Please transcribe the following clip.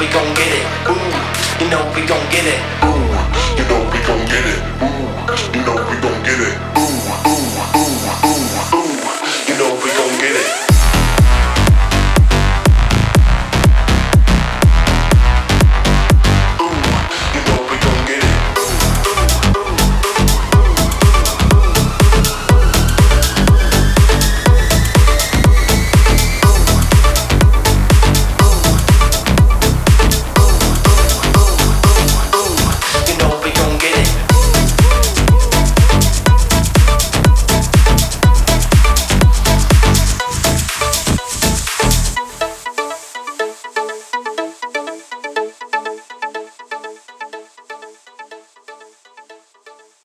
we gon' get it. Ooh, you know we gon' get it. Ooh, you know we gon' get it. Ooh, you know we gon' get it. Ooh, ooh. You know we gon' get it.